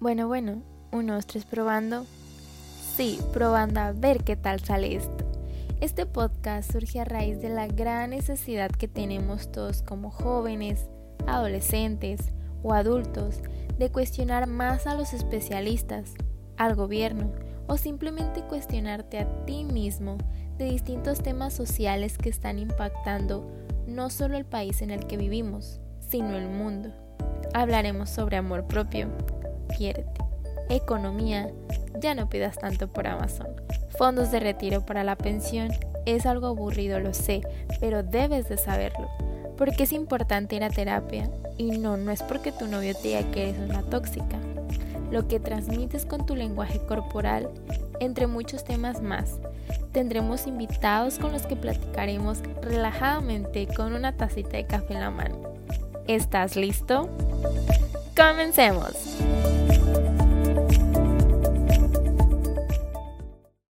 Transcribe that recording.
Bueno, bueno, uno, dos, tres, probando. Sí, probando a ver qué tal sale esto. Este podcast surge a raíz de la gran necesidad que tenemos todos como jóvenes, adolescentes o adultos de cuestionar más a los especialistas, al gobierno o simplemente cuestionarte a ti mismo de distintos temas sociales que están impactando no solo el país en el que vivimos, sino el mundo. Hablaremos sobre amor propio, Economía, ya no pidas tanto por Amazon. Fondos de retiro para la pensión, es algo aburrido, lo sé, pero debes de saberlo. Porque es importante ir a terapia y no, no es porque tu novio te diga que eres una tóxica. Lo que transmites con tu lenguaje corporal, entre muchos temas más. Tendremos invitados con los que platicaremos relajadamente con una tacita de café en la mano. ¿Estás listo? Comencemos.